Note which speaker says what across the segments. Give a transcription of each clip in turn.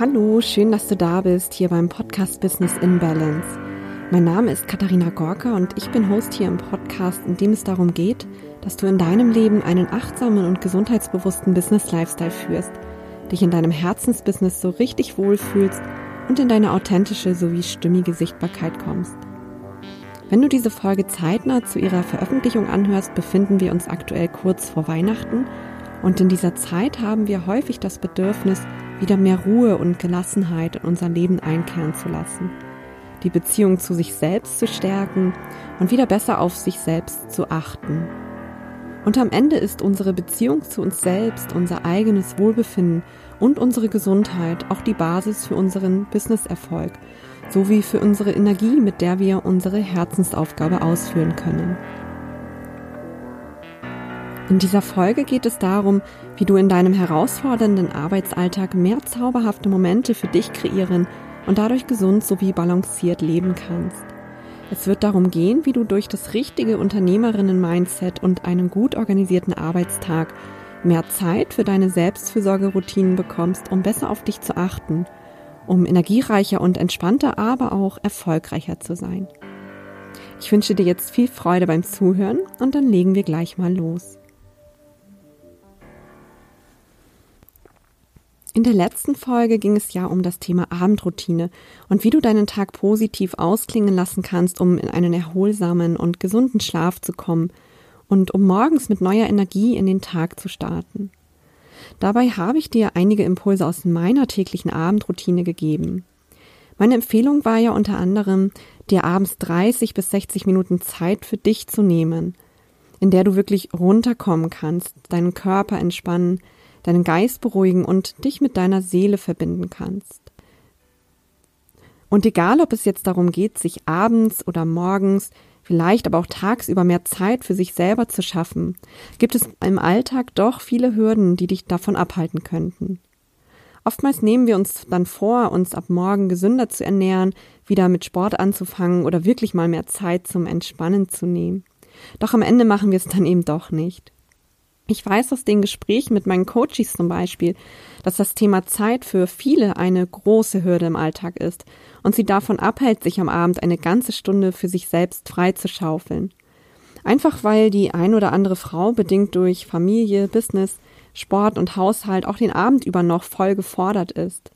Speaker 1: Hallo, schön, dass du da bist, hier beim Podcast Business in Balance. Mein Name ist Katharina Gorka und ich bin Host hier im Podcast, in dem es darum geht, dass du in deinem Leben einen achtsamen und gesundheitsbewussten Business-Lifestyle führst, dich in deinem Herzensbusiness so richtig wohlfühlst und in deine authentische sowie stimmige Sichtbarkeit kommst. Wenn du diese Folge zeitnah zu ihrer Veröffentlichung anhörst, befinden wir uns aktuell kurz vor Weihnachten und in dieser Zeit haben wir häufig das Bedürfnis, wieder mehr Ruhe und Gelassenheit in unser Leben einkehren zu lassen, die Beziehung zu sich selbst zu stärken und wieder besser auf sich selbst zu achten. Und am Ende ist unsere Beziehung zu uns selbst, unser eigenes Wohlbefinden und unsere Gesundheit auch die Basis für unseren Businesserfolg sowie für unsere Energie, mit der wir unsere Herzensaufgabe ausführen können. In dieser Folge geht es darum, wie du in deinem herausfordernden Arbeitsalltag mehr zauberhafte Momente für dich kreieren und dadurch gesund sowie balanciert leben kannst. Es wird darum gehen, wie du durch das richtige Unternehmerinnen-Mindset und einen gut organisierten Arbeitstag mehr Zeit für deine Selbstfürsorgeroutinen bekommst, um besser auf dich zu achten, um energiereicher und entspannter, aber auch erfolgreicher zu sein. Ich wünsche dir jetzt viel Freude beim Zuhören und dann legen wir gleich mal los. In der letzten Folge ging es ja um das Thema Abendroutine und wie du deinen Tag positiv ausklingen lassen kannst, um in einen erholsamen und gesunden Schlaf zu kommen und um morgens mit neuer Energie in den Tag zu starten. Dabei habe ich dir einige Impulse aus meiner täglichen Abendroutine gegeben. Meine Empfehlung war ja unter anderem, dir abends 30 bis 60 Minuten Zeit für dich zu nehmen, in der du wirklich runterkommen kannst, deinen Körper entspannen, deinen Geist beruhigen und dich mit deiner Seele verbinden kannst. Und egal, ob es jetzt darum geht, sich abends oder morgens, vielleicht aber auch tagsüber mehr Zeit für sich selber zu schaffen, gibt es im Alltag doch viele Hürden, die dich davon abhalten könnten. Oftmals nehmen wir uns dann vor, uns ab morgen gesünder zu ernähren, wieder mit Sport anzufangen oder wirklich mal mehr Zeit zum Entspannen zu nehmen. Doch am Ende machen wir es dann eben doch nicht. Ich weiß aus den Gesprächen mit meinen Coaches zum Beispiel, dass das Thema Zeit für viele eine große Hürde im Alltag ist und sie davon abhält, sich am Abend eine ganze Stunde für sich selbst freizuschaufeln. Einfach weil die ein oder andere Frau bedingt durch Familie, Business, Sport und Haushalt auch den Abend über noch voll gefordert ist.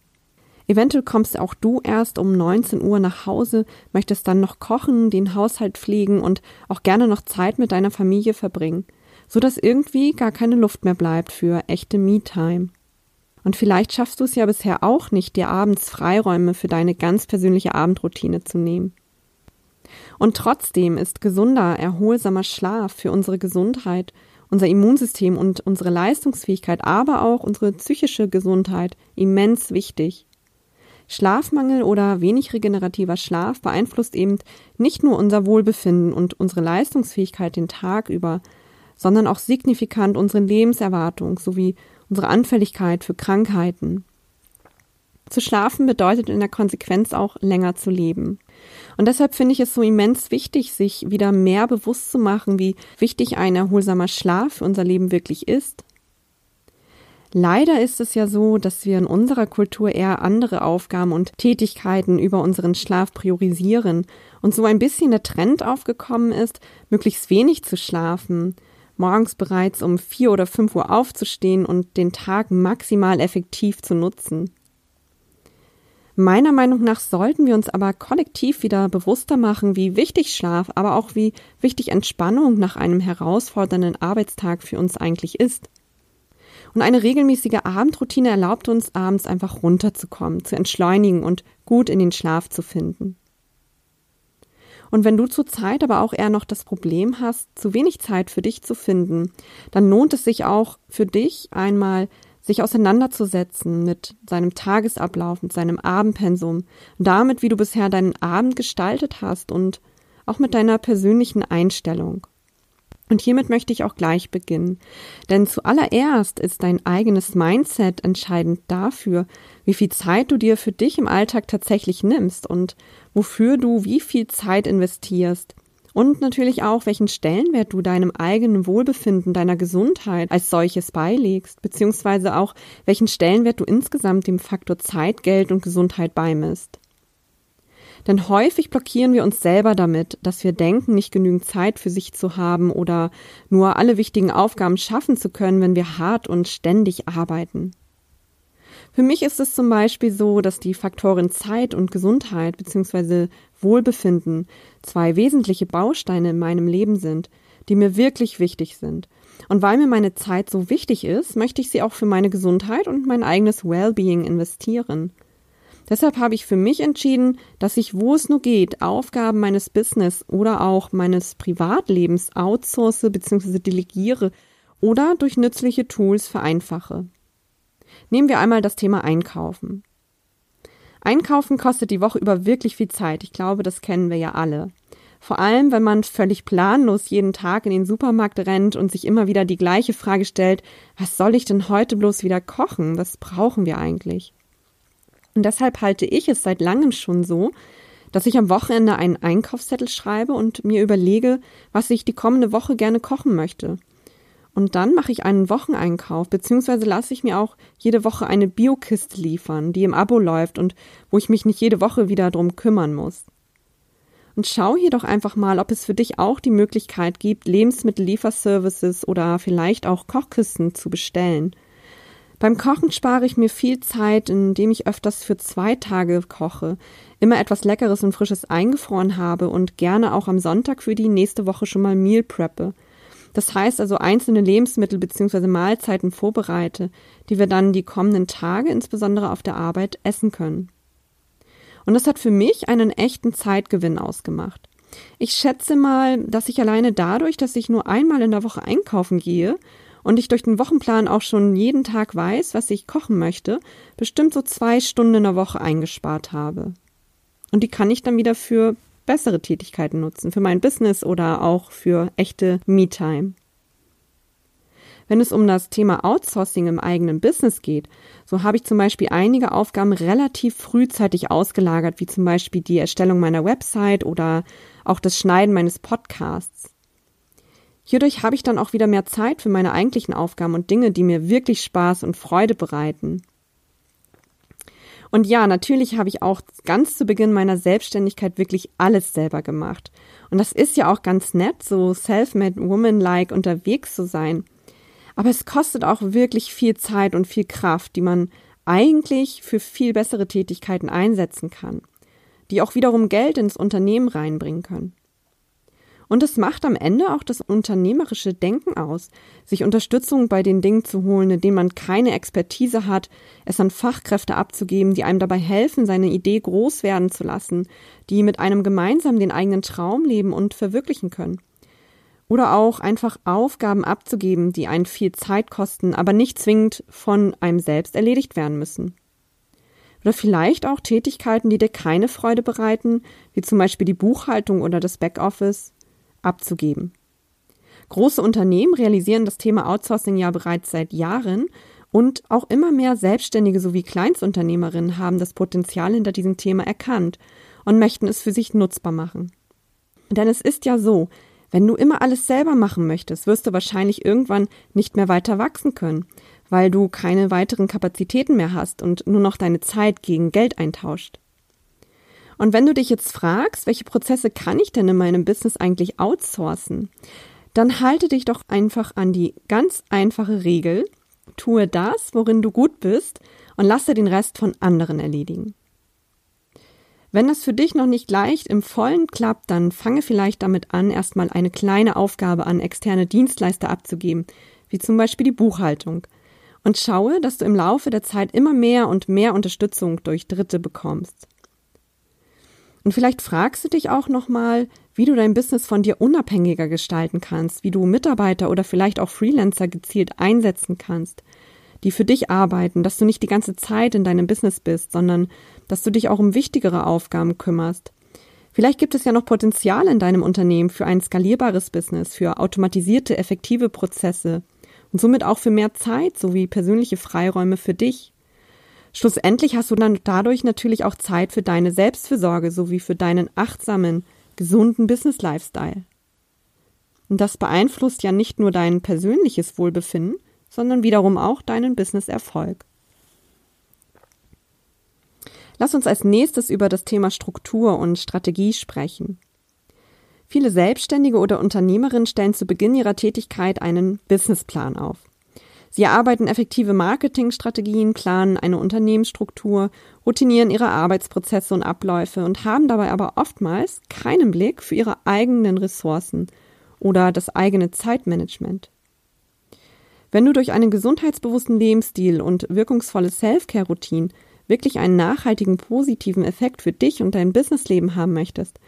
Speaker 1: Eventuell kommst auch du erst um 19 Uhr nach Hause, möchtest dann noch kochen, den Haushalt pflegen und auch gerne noch Zeit mit deiner Familie verbringen so dass irgendwie gar keine Luft mehr bleibt für echte Me-Time. Und vielleicht schaffst du es ja bisher auch nicht, dir abends Freiräume für deine ganz persönliche Abendroutine zu nehmen. Und trotzdem ist gesunder, erholsamer Schlaf für unsere Gesundheit, unser Immunsystem und unsere Leistungsfähigkeit, aber auch unsere psychische Gesundheit immens wichtig. Schlafmangel oder wenig regenerativer Schlaf beeinflusst eben nicht nur unser Wohlbefinden und unsere Leistungsfähigkeit den Tag über, sondern auch signifikant unsere Lebenserwartung sowie unsere Anfälligkeit für Krankheiten. Zu schlafen bedeutet in der Konsequenz auch länger zu leben. Und deshalb finde ich es so immens wichtig, sich wieder mehr bewusst zu machen, wie wichtig ein erholsamer Schlaf für unser Leben wirklich ist. Leider ist es ja so, dass wir in unserer Kultur eher andere Aufgaben und Tätigkeiten über unseren Schlaf priorisieren und so ein bisschen der Trend aufgekommen ist, möglichst wenig zu schlafen, morgens bereits um vier oder fünf Uhr aufzustehen und den Tag maximal effektiv zu nutzen. Meiner Meinung nach sollten wir uns aber kollektiv wieder bewusster machen, wie wichtig Schlaf, aber auch wie wichtig Entspannung nach einem herausfordernden Arbeitstag für uns eigentlich ist. Und eine regelmäßige Abendroutine erlaubt uns, abends einfach runterzukommen, zu entschleunigen und gut in den Schlaf zu finden. Und wenn du zurzeit aber auch eher noch das Problem hast, zu wenig Zeit für dich zu finden, dann lohnt es sich auch für dich einmal sich auseinanderzusetzen mit seinem Tagesablauf, mit seinem Abendpensum, damit, wie du bisher deinen Abend gestaltet hast und auch mit deiner persönlichen Einstellung. Und hiermit möchte ich auch gleich beginnen. Denn zuallererst ist dein eigenes Mindset entscheidend dafür, wie viel Zeit du dir für dich im Alltag tatsächlich nimmst und wofür du wie viel Zeit investierst, Und natürlich auch, welchen Stellenwert du deinem eigenen Wohlbefinden, deiner Gesundheit als solches beilegst, beziehungsweise auch, welchen Stellenwert du insgesamt dem Faktor Zeit, Geld und Gesundheit beimisst. Denn häufig blockieren wir uns selber damit, dass wir denken, nicht genügend Zeit für sich zu haben oder nur alle wichtigen Aufgaben schaffen zu können, wenn wir hart und ständig arbeiten. Für mich ist es zum Beispiel so, dass die Faktoren Zeit und Gesundheit bzw. Wohlbefinden zwei wesentliche Bausteine in meinem Leben sind, die mir wirklich wichtig sind. Und weil mir meine Zeit so wichtig ist, möchte ich sie auch für meine Gesundheit und mein eigenes Wellbeing investieren. Deshalb habe ich für mich entschieden, dass ich, wo es nur geht, Aufgaben meines Business oder auch meines Privatlebens outsource bzw. delegiere oder durch nützliche Tools vereinfache. Nehmen wir einmal das Thema Einkaufen. Einkaufen kostet die Woche über wirklich viel Zeit. Ich glaube, das kennen wir ja alle. Vor allem, wenn man völlig planlos jeden Tag in den Supermarkt rennt und sich immer wieder die gleiche Frage stellt, was soll ich denn heute bloß wieder kochen? Was brauchen wir eigentlich? Und deshalb halte ich es seit langem schon so, dass ich am Wochenende einen Einkaufszettel schreibe und mir überlege, was ich die kommende Woche gerne kochen möchte. Und dann mache ich einen Wocheneinkauf, beziehungsweise lasse ich mir auch jede Woche eine Biokiste liefern, die im Abo läuft und wo ich mich nicht jede Woche wieder drum kümmern muss. Und schau hier doch einfach mal, ob es für dich auch die Möglichkeit gibt, Lebensmittellieferservices oder vielleicht auch Kochkisten zu bestellen – beim Kochen spare ich mir viel Zeit, indem ich öfters für zwei Tage koche, immer etwas Leckeres und Frisches eingefroren habe und gerne auch am Sonntag für die nächste Woche schon mal Meal preppe. Das heißt also einzelne Lebensmittel bzw. Mahlzeiten vorbereite, die wir dann die kommenden Tage, insbesondere auf der Arbeit, essen können. Und das hat für mich einen echten Zeitgewinn ausgemacht. Ich schätze mal, dass ich alleine dadurch, dass ich nur einmal in der Woche einkaufen gehe und ich durch den Wochenplan auch schon jeden Tag weiß, was ich kochen möchte, bestimmt so zwei Stunden in der Woche eingespart habe. Und die kann ich dann wieder für bessere Tätigkeiten nutzen, für mein Business oder auch für echte Me-Time. Wenn es um das Thema Outsourcing im eigenen Business geht, so habe ich zum Beispiel einige Aufgaben relativ frühzeitig ausgelagert, wie zum Beispiel die Erstellung meiner Website oder auch das Schneiden meines Podcasts. Hierdurch habe ich dann auch wieder mehr Zeit für meine eigentlichen Aufgaben und Dinge, die mir wirklich Spaß und Freude bereiten. Und ja, natürlich habe ich auch ganz zu Beginn meiner Selbstständigkeit wirklich alles selber gemacht. Und das ist ja auch ganz nett, so self-made woman-like unterwegs zu sein. Aber es kostet auch wirklich viel Zeit und viel Kraft, die man eigentlich für viel bessere Tätigkeiten einsetzen kann, die auch wiederum Geld ins Unternehmen reinbringen können. Und es macht am Ende auch das unternehmerische Denken aus, sich Unterstützung bei den Dingen zu holen, in denen man keine Expertise hat, es an Fachkräfte abzugeben, die einem dabei helfen, seine Idee groß werden zu lassen, die mit einem gemeinsam den eigenen Traum leben und verwirklichen können. Oder auch einfach Aufgaben abzugeben, die einen viel Zeit kosten, aber nicht zwingend von einem selbst erledigt werden müssen. Oder vielleicht auch Tätigkeiten, die dir keine Freude bereiten, wie zum Beispiel die Buchhaltung oder das Backoffice, abzugeben. Große Unternehmen realisieren das Thema Outsourcing ja bereits seit Jahren und auch immer mehr Selbstständige sowie Kleinstunternehmerinnen haben das Potenzial hinter diesem Thema erkannt und möchten es für sich nutzbar machen. Denn es ist ja so, wenn du immer alles selber machen möchtest, wirst du wahrscheinlich irgendwann nicht mehr weiter wachsen können, weil du keine weiteren Kapazitäten mehr hast und nur noch deine Zeit gegen Geld eintauscht. Und wenn du dich jetzt fragst, welche Prozesse kann ich denn in meinem Business eigentlich outsourcen, dann halte dich doch einfach an die ganz einfache Regel, tue das, worin du gut bist und lasse den Rest von anderen erledigen. Wenn das für dich noch nicht leicht im Vollen klappt, dann fange vielleicht damit an, erstmal eine kleine Aufgabe an externe Dienstleister abzugeben, wie zum Beispiel die Buchhaltung, und schaue, dass du im Laufe der Zeit immer mehr und mehr Unterstützung durch Dritte bekommst. Und vielleicht fragst du dich auch nochmal, wie du dein Business von dir unabhängiger gestalten kannst, wie du Mitarbeiter oder vielleicht auch Freelancer gezielt einsetzen kannst, die für dich arbeiten, dass du nicht die ganze Zeit in deinem Business bist, sondern dass du dich auch um wichtigere Aufgaben kümmerst. Vielleicht gibt es ja noch Potenzial in deinem Unternehmen für ein skalierbares Business, für automatisierte, effektive Prozesse und somit auch für mehr Zeit sowie persönliche Freiräume für dich. Schlussendlich hast du dann dadurch natürlich auch Zeit für deine Selbstfürsorge sowie für deinen achtsamen, gesunden Business Lifestyle. Und das beeinflusst ja nicht nur dein persönliches Wohlbefinden, sondern wiederum auch deinen Business-Erfolg. Lass uns als nächstes über das Thema Struktur und Strategie sprechen. Viele Selbstständige oder Unternehmerinnen stellen zu Beginn ihrer Tätigkeit einen Businessplan auf. Sie erarbeiten effektive Marketingstrategien, planen eine Unternehmensstruktur, routinieren ihre Arbeitsprozesse und Abläufe und haben dabei aber oftmals keinen Blick für ihre eigenen Ressourcen oder das eigene Zeitmanagement. Wenn du durch einen gesundheitsbewussten Lebensstil und wirkungsvolle Self-Care-Routinen wirklich einen nachhaltigen positiven Effekt für dich und dein Businessleben haben möchtest,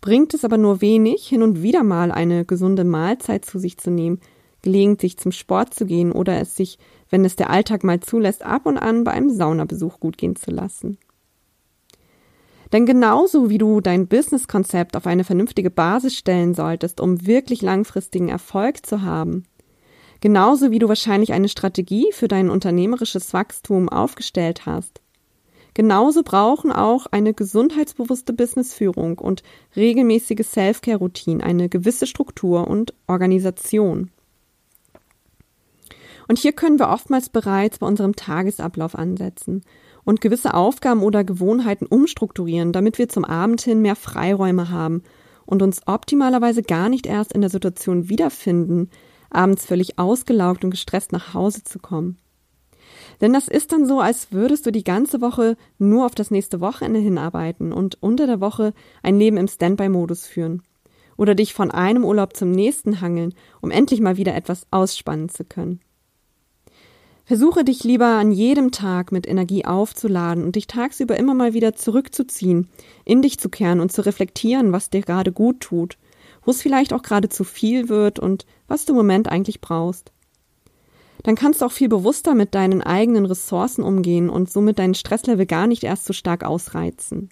Speaker 1: bringt es aber nur wenig, hin und wieder mal eine gesunde Mahlzeit zu sich zu nehmen, gelegentlich zum Sport zu gehen oder es sich, wenn es der Alltag mal zulässt, ab und an bei einem Saunabesuch gut gehen zu lassen. Denn genauso wie du dein Businesskonzept auf eine vernünftige Basis stellen solltest, um wirklich langfristigen Erfolg zu haben, genauso wie du wahrscheinlich eine Strategie für dein unternehmerisches Wachstum aufgestellt hast, Genauso brauchen auch eine gesundheitsbewusste Businessführung und regelmäßige Self-Care-Routine eine gewisse Struktur und Organisation. Und hier können wir oftmals bereits bei unserem Tagesablauf ansetzen und gewisse Aufgaben oder Gewohnheiten umstrukturieren, damit wir zum Abend hin mehr Freiräume haben und uns optimalerweise gar nicht erst in der Situation wiederfinden, abends völlig ausgelaugt und gestresst nach Hause zu kommen. Denn das ist dann so, als würdest du die ganze Woche nur auf das nächste Wochenende hinarbeiten und unter der Woche ein Leben im Standby-Modus führen. Oder dich von einem Urlaub zum nächsten hangeln, um endlich mal wieder etwas ausspannen zu können. Versuche dich lieber an jedem Tag mit Energie aufzuladen und dich tagsüber immer mal wieder zurückzuziehen, in dich zu kehren und zu reflektieren, was dir gerade gut tut, wo es vielleicht auch gerade zu viel wird und was du im Moment eigentlich brauchst dann kannst du auch viel bewusster mit deinen eigenen Ressourcen umgehen und somit deinen Stresslevel gar nicht erst so stark ausreizen.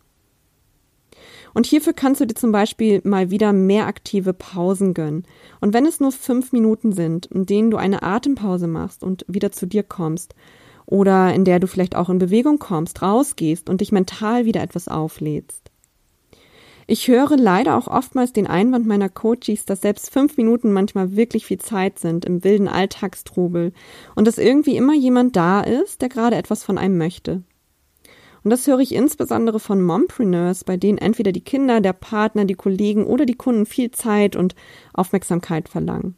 Speaker 1: Und hierfür kannst du dir zum Beispiel mal wieder mehr aktive Pausen gönnen. Und wenn es nur fünf Minuten sind, in denen du eine Atempause machst und wieder zu dir kommst, oder in der du vielleicht auch in Bewegung kommst, rausgehst und dich mental wieder etwas auflädst. Ich höre leider auch oftmals den Einwand meiner Coaches, dass selbst fünf Minuten manchmal wirklich viel Zeit sind im wilden Alltagstrubel und dass irgendwie immer jemand da ist, der gerade etwas von einem möchte. Und das höre ich insbesondere von Mompreneurs, bei denen entweder die Kinder, der Partner, die Kollegen oder die Kunden viel Zeit und Aufmerksamkeit verlangen.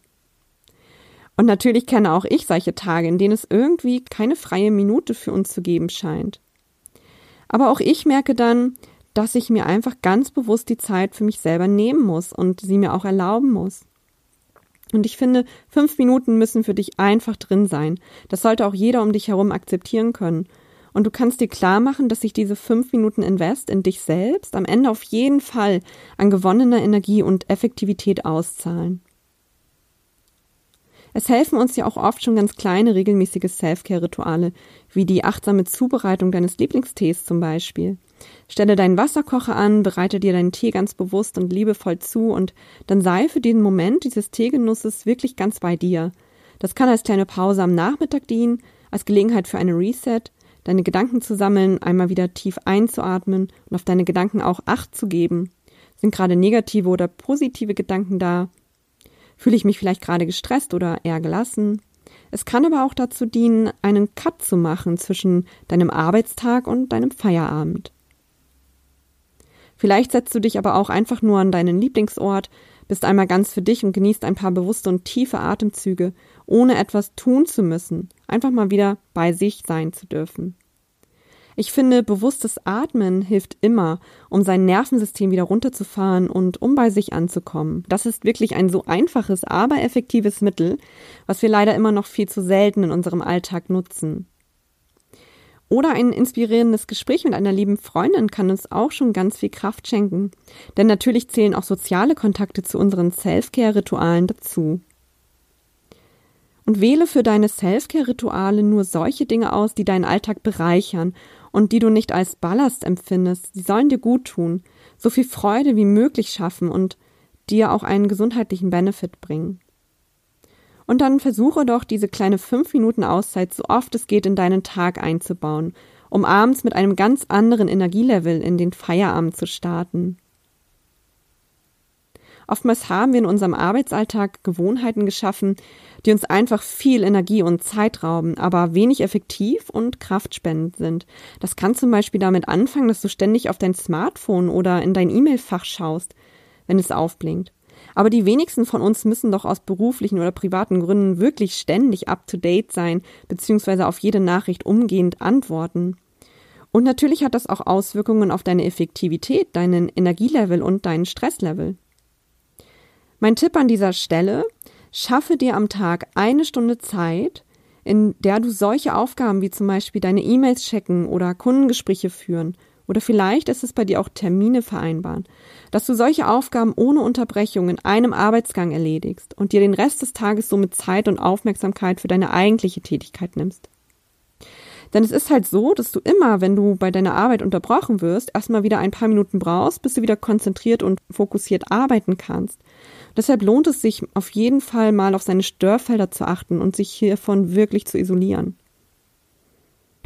Speaker 1: Und natürlich kenne auch ich solche Tage, in denen es irgendwie keine freie Minute für uns zu geben scheint. Aber auch ich merke dann, dass ich mir einfach ganz bewusst die Zeit für mich selber nehmen muss und sie mir auch erlauben muss. Und ich finde, fünf Minuten müssen für dich einfach drin sein. Das sollte auch jeder um dich herum akzeptieren können. Und du kannst dir klar machen, dass sich diese fünf Minuten Invest in dich selbst am Ende auf jeden Fall an gewonnener Energie und Effektivität auszahlen. Es helfen uns ja auch oft schon ganz kleine regelmäßige Self-Care-Rituale, wie die achtsame Zubereitung deines Lieblingstees zum Beispiel. Stelle deinen Wasserkocher an, bereite dir deinen Tee ganz bewusst und liebevoll zu und dann sei für den Moment dieses Teegenusses wirklich ganz bei dir. Das kann als kleine Pause am Nachmittag dienen, als Gelegenheit für eine Reset, deine Gedanken zu sammeln, einmal wieder tief einzuatmen und auf deine Gedanken auch Acht zu geben. Sind gerade negative oder positive Gedanken da? Fühle ich mich vielleicht gerade gestresst oder eher gelassen? Es kann aber auch dazu dienen, einen Cut zu machen zwischen deinem Arbeitstag und deinem Feierabend. Vielleicht setzt du dich aber auch einfach nur an deinen Lieblingsort, bist einmal ganz für dich und genießt ein paar bewusste und tiefe Atemzüge, ohne etwas tun zu müssen, einfach mal wieder bei sich sein zu dürfen. Ich finde, bewusstes Atmen hilft immer, um sein Nervensystem wieder runterzufahren und um bei sich anzukommen. Das ist wirklich ein so einfaches, aber effektives Mittel, was wir leider immer noch viel zu selten in unserem Alltag nutzen. Oder ein inspirierendes Gespräch mit einer lieben Freundin kann uns auch schon ganz viel Kraft schenken. Denn natürlich zählen auch soziale Kontakte zu unseren Self-Care-Ritualen dazu. Und wähle für deine Self-Care-Rituale nur solche Dinge aus, die deinen Alltag bereichern und die du nicht als Ballast empfindest. Sie sollen dir gut tun, so viel Freude wie möglich schaffen und dir auch einen gesundheitlichen Benefit bringen. Und dann versuche doch diese kleine fünf Minuten Auszeit so oft es geht in deinen Tag einzubauen, um abends mit einem ganz anderen Energielevel in den Feierabend zu starten. Oftmals haben wir in unserem Arbeitsalltag Gewohnheiten geschaffen, die uns einfach viel Energie und Zeit rauben, aber wenig effektiv und kraftspendend sind. Das kann zum Beispiel damit anfangen, dass du ständig auf dein Smartphone oder in dein E-Mail-Fach schaust, wenn es aufblinkt. Aber die wenigsten von uns müssen doch aus beruflichen oder privaten Gründen wirklich ständig up-to-date sein, beziehungsweise auf jede Nachricht umgehend antworten. Und natürlich hat das auch Auswirkungen auf deine Effektivität, deinen Energielevel und deinen Stresslevel. Mein Tipp an dieser Stelle, schaffe dir am Tag eine Stunde Zeit, in der du solche Aufgaben wie zum Beispiel deine E-Mails checken oder Kundengespräche führen oder vielleicht ist es bei dir auch Termine vereinbaren, dass du solche Aufgaben ohne Unterbrechung in einem Arbeitsgang erledigst und dir den Rest des Tages somit Zeit und Aufmerksamkeit für deine eigentliche Tätigkeit nimmst. Denn es ist halt so, dass du immer, wenn du bei deiner Arbeit unterbrochen wirst, erstmal wieder ein paar Minuten brauchst, bis du wieder konzentriert und fokussiert arbeiten kannst. Deshalb lohnt es sich auf jeden Fall mal auf seine Störfelder zu achten und sich hiervon wirklich zu isolieren.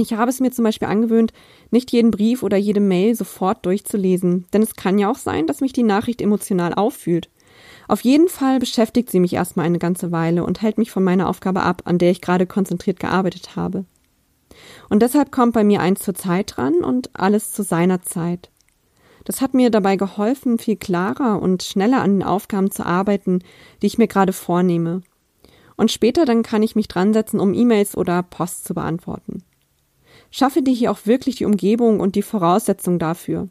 Speaker 1: Ich habe es mir zum Beispiel angewöhnt, nicht jeden Brief oder jede Mail sofort durchzulesen, denn es kann ja auch sein, dass mich die Nachricht emotional auffühlt. Auf jeden Fall beschäftigt sie mich erstmal eine ganze Weile und hält mich von meiner Aufgabe ab, an der ich gerade konzentriert gearbeitet habe. Und deshalb kommt bei mir eins zur Zeit dran und alles zu seiner Zeit. Das hat mir dabei geholfen, viel klarer und schneller an den Aufgaben zu arbeiten, die ich mir gerade vornehme. Und später dann kann ich mich dran setzen, um E-Mails oder Post zu beantworten. Schaffe dir hier auch wirklich die Umgebung und die Voraussetzung dafür.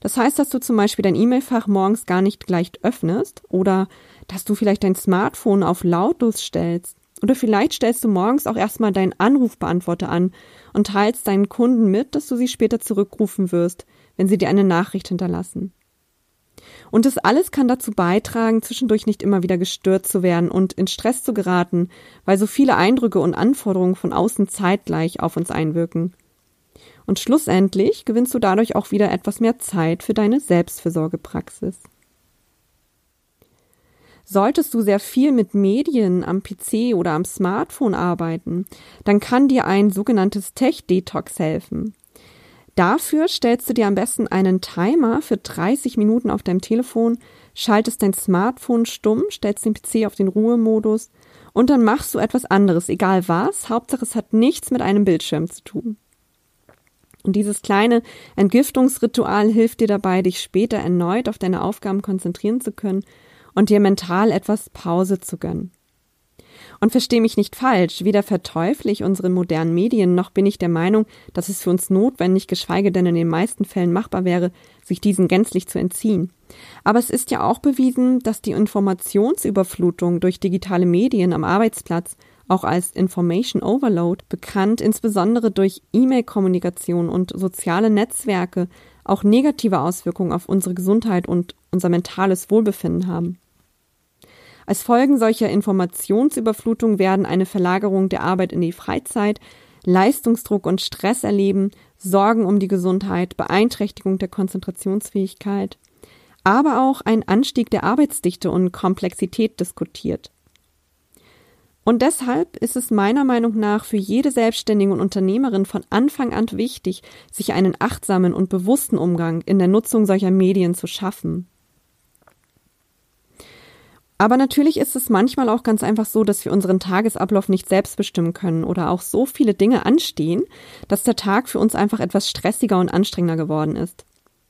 Speaker 1: Das heißt, dass du zum Beispiel dein E-Mail-Fach morgens gar nicht gleich öffnest oder dass du vielleicht dein Smartphone auf lautlos stellst oder vielleicht stellst du morgens auch erstmal deinen Anrufbeantworter an und teilst deinen Kunden mit, dass du sie später zurückrufen wirst, wenn sie dir eine Nachricht hinterlassen. Und das alles kann dazu beitragen, zwischendurch nicht immer wieder gestört zu werden und in Stress zu geraten, weil so viele Eindrücke und Anforderungen von außen zeitgleich auf uns einwirken. Und schlussendlich gewinnst du dadurch auch wieder etwas mehr Zeit für deine Selbstfürsorgepraxis. Solltest du sehr viel mit Medien am PC oder am Smartphone arbeiten, dann kann dir ein sogenanntes Tech-Detox helfen. Dafür stellst du dir am besten einen Timer für 30 Minuten auf deinem Telefon, schaltest dein Smartphone stumm, stellst den PC auf den Ruhemodus und dann machst du etwas anderes, egal was, Hauptsache es hat nichts mit einem Bildschirm zu tun. Und dieses kleine Entgiftungsritual hilft dir dabei, dich später erneut auf deine Aufgaben konzentrieren zu können und dir mental etwas Pause zu gönnen. Und verstehe mich nicht falsch, weder verteufle ich unsere modernen Medien, noch bin ich der Meinung, dass es für uns notwendig, geschweige denn in den meisten Fällen machbar wäre, sich diesen gänzlich zu entziehen. Aber es ist ja auch bewiesen, dass die Informationsüberflutung durch digitale Medien am Arbeitsplatz auch als Information Overload bekannt, insbesondere durch E-Mail-Kommunikation und soziale Netzwerke, auch negative Auswirkungen auf unsere Gesundheit und unser mentales Wohlbefinden haben. Als Folgen solcher Informationsüberflutung werden eine Verlagerung der Arbeit in die Freizeit, Leistungsdruck und Stress erleben, Sorgen um die Gesundheit, Beeinträchtigung der Konzentrationsfähigkeit, aber auch ein Anstieg der Arbeitsdichte und Komplexität diskutiert. Und deshalb ist es meiner Meinung nach für jede Selbstständige und Unternehmerin von Anfang an wichtig, sich einen achtsamen und bewussten Umgang in der Nutzung solcher Medien zu schaffen. Aber natürlich ist es manchmal auch ganz einfach so, dass wir unseren Tagesablauf nicht selbst bestimmen können oder auch so viele Dinge anstehen, dass der Tag für uns einfach etwas stressiger und anstrengender geworden ist.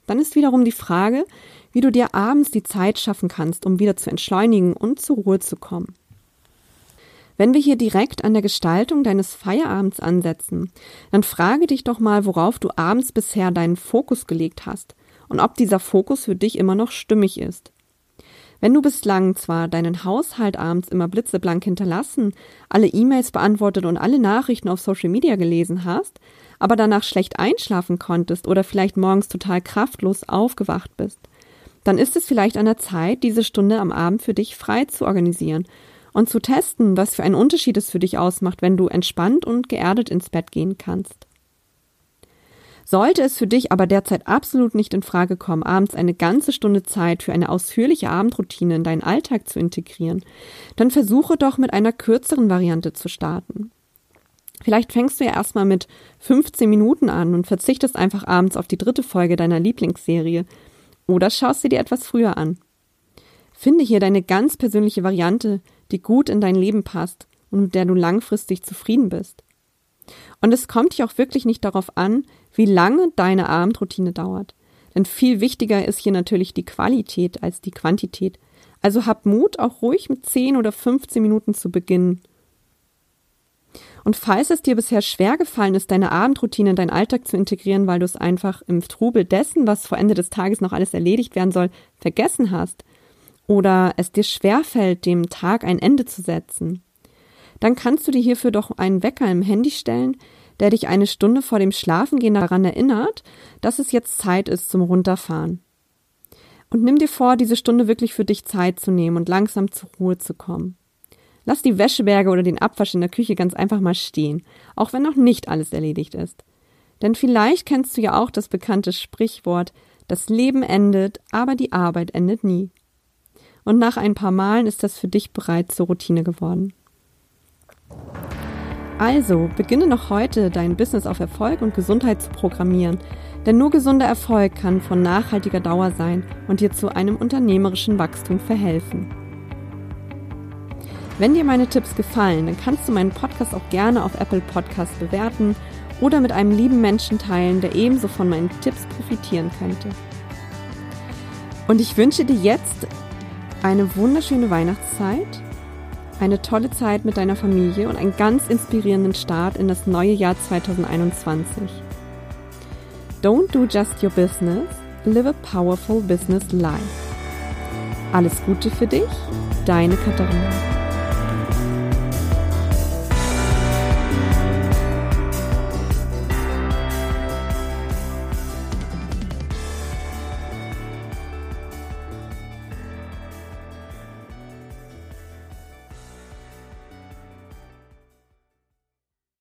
Speaker 1: Dann ist wiederum die Frage, wie du dir abends die Zeit schaffen kannst, um wieder zu entschleunigen und zur Ruhe zu kommen. Wenn wir hier direkt an der Gestaltung deines Feierabends ansetzen, dann frage dich doch mal, worauf du abends bisher deinen Fokus gelegt hast und ob dieser Fokus für dich immer noch stimmig ist. Wenn du bislang zwar deinen Haushalt abends immer blitzeblank hinterlassen, alle E-Mails beantwortet und alle Nachrichten auf Social Media gelesen hast, aber danach schlecht einschlafen konntest oder vielleicht morgens total kraftlos aufgewacht bist, dann ist es vielleicht an der Zeit, diese Stunde am Abend für dich frei zu organisieren und zu testen, was für einen Unterschied es für dich ausmacht, wenn du entspannt und geerdet ins Bett gehen kannst. Sollte es für dich aber derzeit absolut nicht in Frage kommen, abends eine ganze Stunde Zeit für eine ausführliche Abendroutine in deinen Alltag zu integrieren, dann versuche doch mit einer kürzeren Variante zu starten. Vielleicht fängst du ja erstmal mit 15 Minuten an und verzichtest einfach abends auf die dritte Folge deiner Lieblingsserie oder schaust sie dir etwas früher an. Finde hier deine ganz persönliche Variante, die gut in dein Leben passt und mit der du langfristig zufrieden bist. Und es kommt hier auch wirklich nicht darauf an, wie lange deine Abendroutine dauert. Denn viel wichtiger ist hier natürlich die Qualität als die Quantität. Also hab Mut, auch ruhig mit 10 oder 15 Minuten zu beginnen. Und falls es dir bisher schwer gefallen ist, deine Abendroutine in deinen Alltag zu integrieren, weil du es einfach im Trubel dessen, was vor Ende des Tages noch alles erledigt werden soll, vergessen hast, oder es dir schwerfällt, dem Tag ein Ende zu setzen, dann kannst du dir hierfür doch einen Wecker im Handy stellen, der dich eine Stunde vor dem Schlafengehen daran erinnert, dass es jetzt Zeit ist zum Runterfahren. Und nimm dir vor, diese Stunde wirklich für dich Zeit zu nehmen und langsam zur Ruhe zu kommen. Lass die Wäscheberge oder den Abwasch in der Küche ganz einfach mal stehen, auch wenn noch nicht alles erledigt ist. Denn vielleicht kennst du ja auch das bekannte Sprichwort, das Leben endet, aber die Arbeit endet nie. Und nach ein paar Malen ist das für dich bereits zur Routine geworden. Also, beginne noch heute dein Business auf Erfolg und Gesundheit zu programmieren, denn nur gesunder Erfolg kann von nachhaltiger Dauer sein und dir zu einem unternehmerischen Wachstum verhelfen. Wenn dir meine Tipps gefallen, dann kannst du meinen Podcast auch gerne auf Apple Podcasts bewerten oder mit einem lieben Menschen teilen, der ebenso von meinen Tipps profitieren könnte. Und ich wünsche dir jetzt eine wunderschöne Weihnachtszeit eine tolle Zeit mit deiner Familie und einen ganz inspirierenden Start in das neue Jahr 2021. Don't do just your business, live a powerful business life. Alles Gute für dich, deine Katharina.